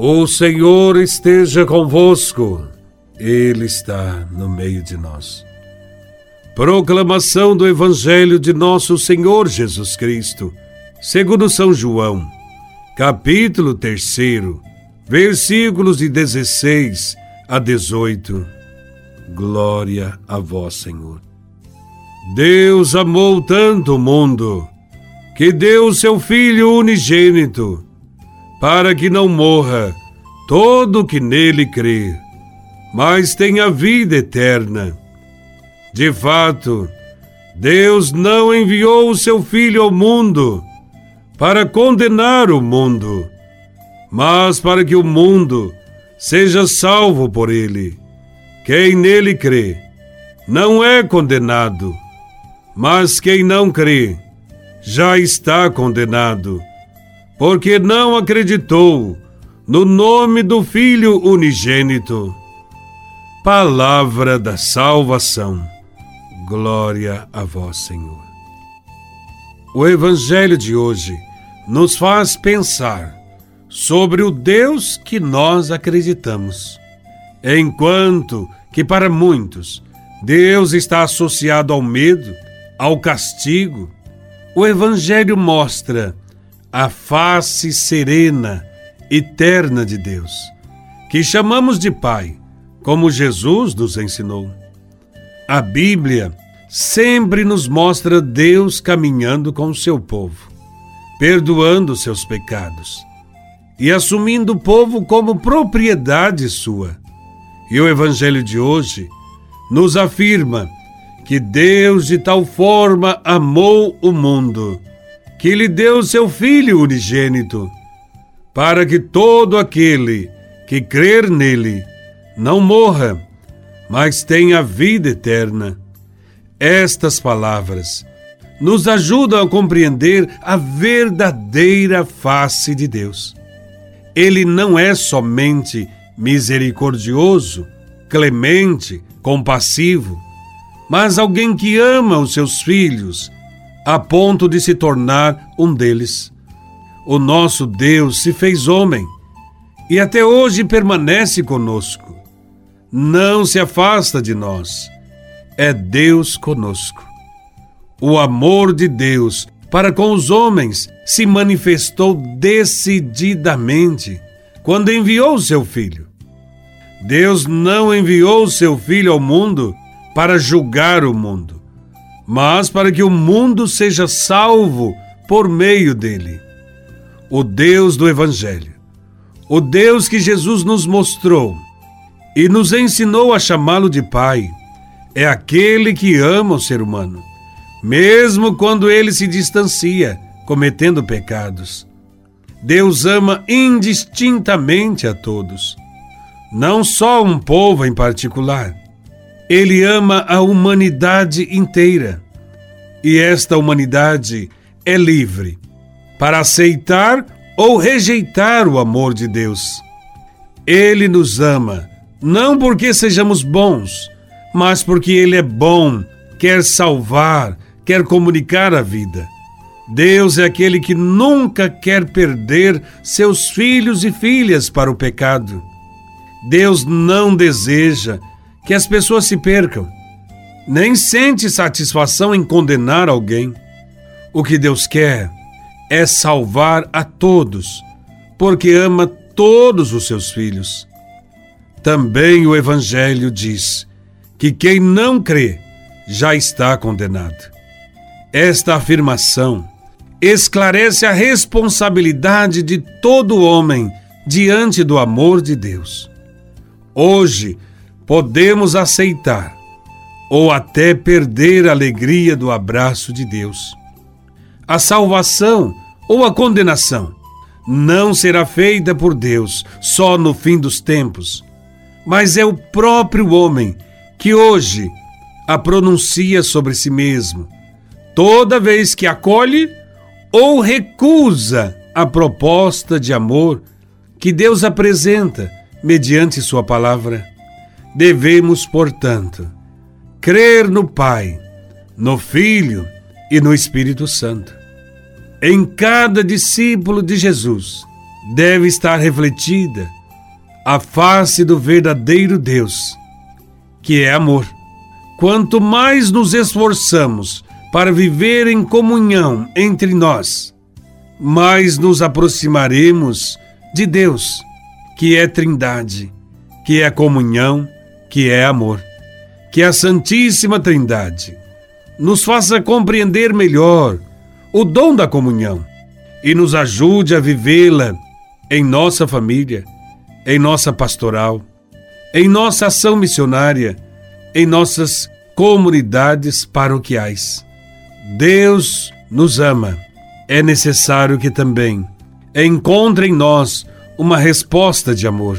O Senhor esteja convosco, Ele está no meio de nós. Proclamação do Evangelho de Nosso Senhor Jesus Cristo, segundo São João, capítulo 3, versículos de 16 a 18. Glória a Vós, Senhor. Deus amou tanto o mundo que deu seu Filho unigênito para que não morra todo que nele crê, mas tenha vida eterna. De fato, Deus não enviou o seu Filho ao mundo para condenar o mundo, mas para que o mundo seja salvo por ele. Quem nele crê não é condenado, mas quem não crê já está condenado porque não acreditou no nome do Filho unigênito. Palavra da salvação. Glória a vós, Senhor. O Evangelho de hoje nos faz pensar sobre o Deus que nós acreditamos. Enquanto que para muitos Deus está associado ao medo, ao castigo, o Evangelho mostra a face serena, eterna de Deus, que chamamos de Pai, como Jesus nos ensinou. A Bíblia sempre nos mostra Deus caminhando com o seu povo, perdoando seus pecados e assumindo o povo como propriedade sua. E o Evangelho de hoje nos afirma que Deus de tal forma amou o mundo que lhe deu seu Filho unigênito, para que todo aquele que crer nele não morra, mas tenha vida eterna. Estas palavras nos ajudam a compreender a verdadeira face de Deus. Ele não é somente misericordioso, clemente, compassivo, mas alguém que ama os seus filhos a ponto de se tornar um deles. O nosso Deus se fez homem e até hoje permanece conosco. Não se afasta de nós. É Deus conosco. O amor de Deus para com os homens se manifestou decididamente quando enviou seu filho. Deus não enviou seu filho ao mundo para julgar o mundo, mas para que o mundo seja salvo por meio dele. O Deus do Evangelho, o Deus que Jesus nos mostrou e nos ensinou a chamá-lo de Pai, é aquele que ama o ser humano, mesmo quando ele se distancia, cometendo pecados. Deus ama indistintamente a todos, não só um povo em particular. Ele ama a humanidade inteira. E esta humanidade é livre para aceitar ou rejeitar o amor de Deus. Ele nos ama, não porque sejamos bons, mas porque Ele é bom, quer salvar, quer comunicar a vida. Deus é aquele que nunca quer perder seus filhos e filhas para o pecado. Deus não deseja que as pessoas se percam, nem sente satisfação em condenar alguém. O que Deus quer é salvar a todos, porque ama todos os seus filhos. Também o Evangelho diz que quem não crê já está condenado. Esta afirmação esclarece a responsabilidade de todo homem diante do amor de Deus. Hoje, podemos aceitar ou até perder a alegria do abraço de Deus. A salvação ou a condenação não será feita por Deus só no fim dos tempos, mas é o próprio homem que hoje a pronuncia sobre si mesmo, toda vez que acolhe ou recusa a proposta de amor que Deus apresenta mediante Sua palavra. Devemos, portanto, crer no Pai, no Filho e no Espírito Santo. Em cada discípulo de Jesus, deve estar refletida a face do verdadeiro Deus, que é amor. Quanto mais nos esforçamos para viver em comunhão entre nós, mais nos aproximaremos de Deus, que é Trindade, que é comunhão, que é amor. Que a Santíssima Trindade nos faça compreender melhor o dom da comunhão e nos ajude a vivê-la em nossa família, em nossa pastoral, em nossa ação missionária, em nossas comunidades paroquiais. Deus nos ama. É necessário que também encontre em nós uma resposta de amor.